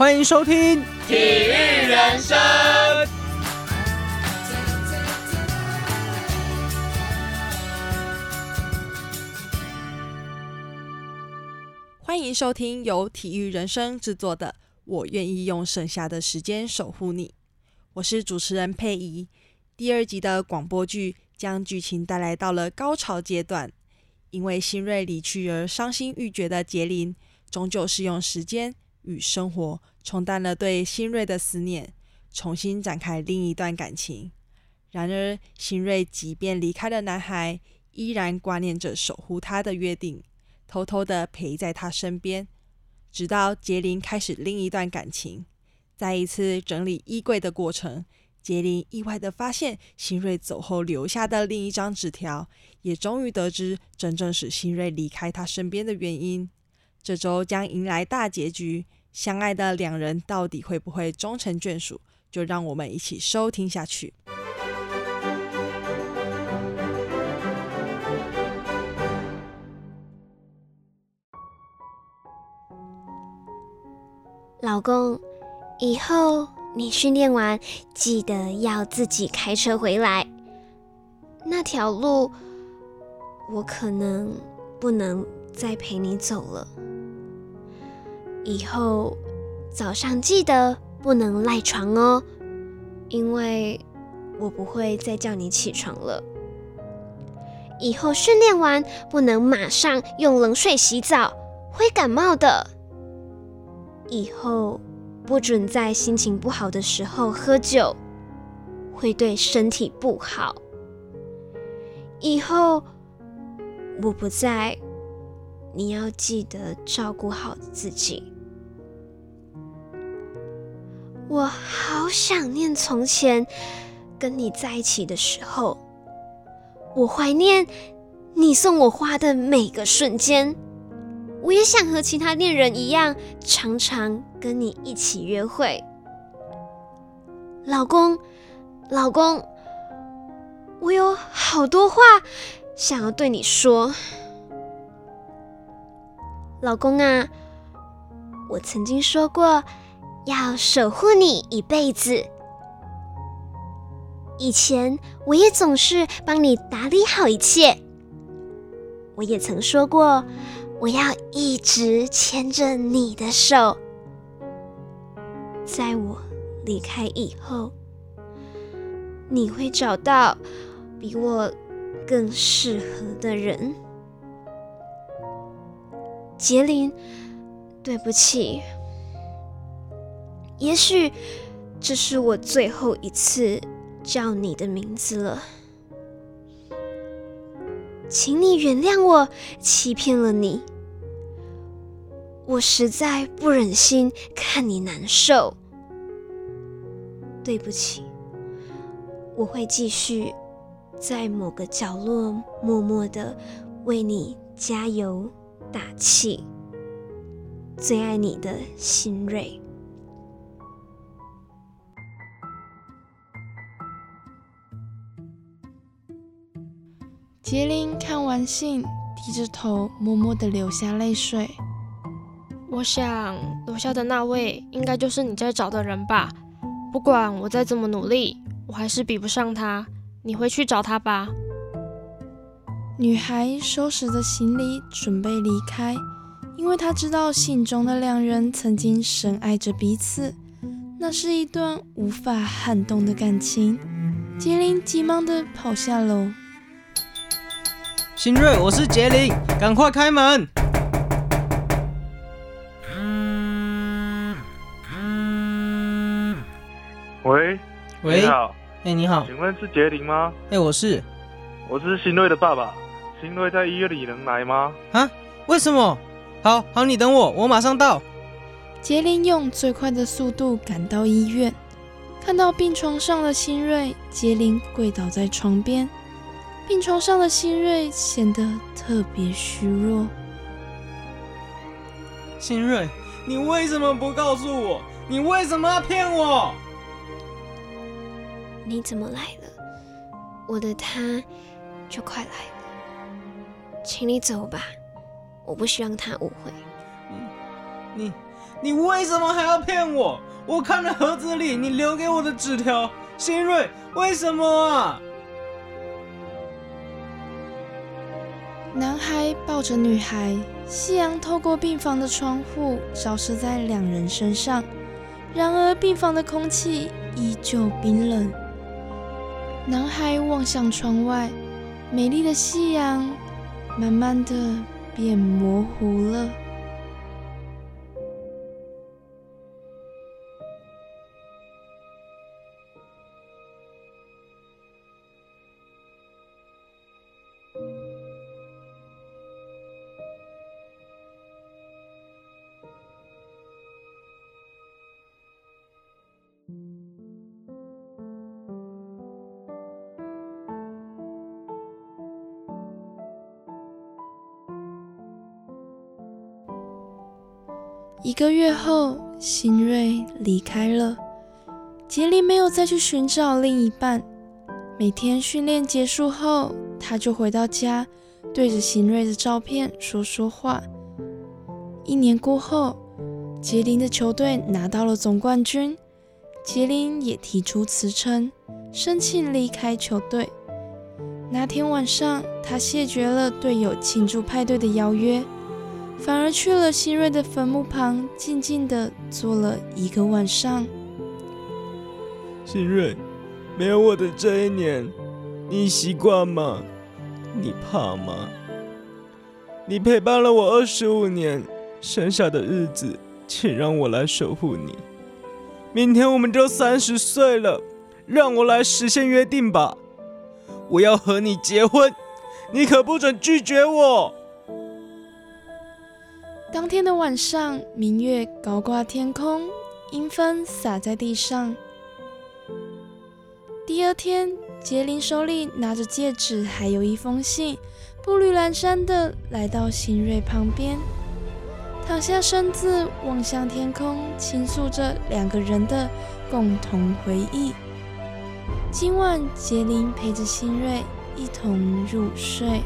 欢迎收听《体育人生》。欢迎收听由体育人生制作的《我愿意用剩下的时间守护你》，我是主持人佩仪。第二集的广播剧将剧情带来到了高潮阶段，因为新锐离去而伤心欲绝的杰林，终究是用时间与生活冲淡了对新锐的思念，重新展开另一段感情。然而，新锐即便离开了男孩，依然挂念着守护他的约定。偷偷的陪在他身边，直到杰林开始另一段感情。在一次整理衣柜的过程，杰林意外的发现新瑞走后留下的另一张纸条，也终于得知真正使新瑞离开他身边的原因。这周将迎来大结局，相爱的两人到底会不会终成眷属？就让我们一起收听下去。老公，以后你训练完记得要自己开车回来。那条路我可能不能再陪你走了。以后早上记得不能赖床哦，因为我不会再叫你起床了。以后训练完不能马上用冷水洗澡，会感冒的。以后不准在心情不好的时候喝酒，会对身体不好。以后我不在，你要记得照顾好自己。我好想念从前跟你在一起的时候，我怀念你送我花的每个瞬间。我也想和其他恋人一样，常常跟你一起约会。老公，老公，我有好多话想要对你说。老公啊，我曾经说过要守护你一辈子。以前我也总是帮你打理好一切。我也曾说过。我要一直牵着你的手，在我离开以后，你会找到比我更适合的人。杰林，对不起，也许这是我最后一次叫你的名字了。请你原谅我欺骗了你，我实在不忍心看你难受。对不起，我会继续在某个角落默默的为你加油。打气。最爱你的新锐。杰林看完信，低着头，默默的流下泪水。我想楼下的那位应该就是你在找的人吧？不管我再怎么努力，我还是比不上他。你回去找他吧。女孩收拾着行李，准备离开，因为她知道信中的两人曾经深爱着彼此，那是一段无法撼动的感情。杰林急忙的跑下楼。新锐，我是杰林，赶快开门。喂，喂，你好，哎，你好，请问是杰林吗？哎，我是，我是新锐的爸爸，新锐在医院里能来吗？啊？为什么？好好，你等我，我马上到。杰林用最快的速度赶到医院，看到病床上的新锐，杰林跪倒在床边。病床上的新锐显得特别虚弱。新锐，你为什么不告诉我？你为什么要骗我？你怎么来了？我的他就快来了，请你走吧，我不希望他误会。你、你、你为什么还要骗我？我看了盒子里你留给我的纸条，新瑞，为什么啊？男孩抱着女孩，夕阳透过病房的窗户照射在两人身上，然而病房的空气依旧冰冷。男孩望向窗外，美丽的夕阳慢慢的变模糊了。一个月后，新瑞离开了。杰林没有再去寻找另一半。每天训练结束后，他就回到家，对着新瑞的照片说说话。一年过后，杰林的球队拿到了总冠军，杰林也提出辞呈，申请离开球队。那天晚上，他谢绝了队友庆祝派对的邀约。反而去了新瑞的坟墓旁，静静的坐了一个晚上。新瑞，没有我的这一年，你习惯吗？你怕吗？你陪伴了我二十五年，剩下的日子，请让我来守护你。明天我们就三十岁了，让我来实现约定吧。我要和你结婚，你可不准拒绝我。当天的晚上，明月高挂天空，阴风洒在地上。第二天，杰林手里拿着戒指，还有一封信，步履蹒跚的来到新瑞旁边，躺下身子，望向天空，倾诉着两个人的共同回忆。今晚，杰林陪着新瑞一同入睡。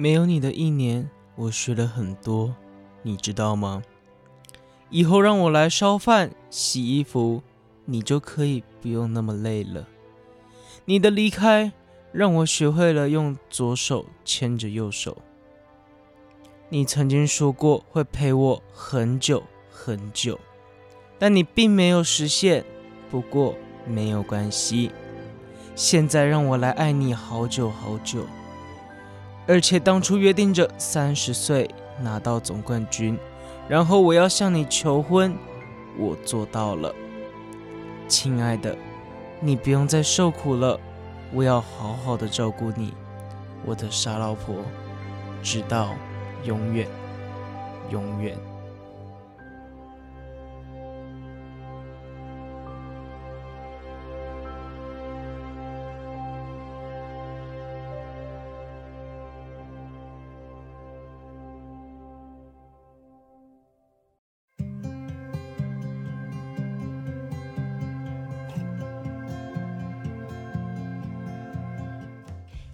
没有你的一年，我学了很多，你知道吗？以后让我来烧饭、洗衣服，你就可以不用那么累了。你的离开让我学会了用左手牵着右手。你曾经说过会陪我很久很久，但你并没有实现。不过没有关系，现在让我来爱你好久好久。而且当初约定着三十岁拿到总冠军，然后我要向你求婚，我做到了，亲爱的，你不用再受苦了，我要好好的照顾你，我的傻老婆，直到永远，永远。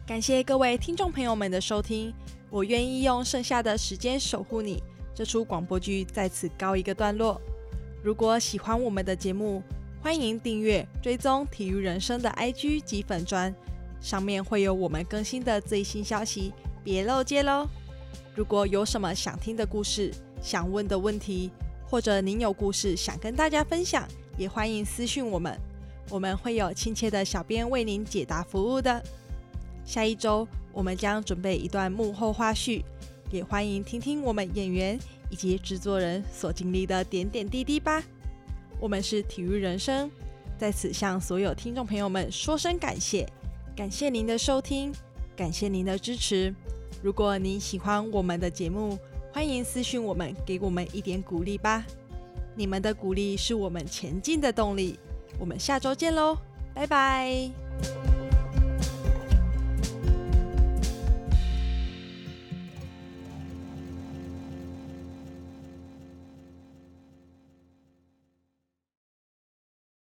感谢各位听众朋友们的收听，我愿意用剩下的时间守护你。这出广播剧在此告一个段落。如果喜欢我们的节目，欢迎订阅、追踪体育人生的 IG 及粉砖，上面会有我们更新的最新消息，别漏接喽。如果有什么想听的故事、想问的问题，或者您有故事想跟大家分享，也欢迎私讯我们，我们会有亲切的小编为您解答服务的。下一周我们将准备一段幕后花絮，也欢迎听听我们演员以及制作人所经历的点点滴滴吧。我们是体育人生，在此向所有听众朋友们说声感谢，感谢您的收听，感谢您的支持。如果您喜欢我们的节目，欢迎私讯我们，给我们一点鼓励吧。你们的鼓励是我们前进的动力。我们下周见喽，拜拜。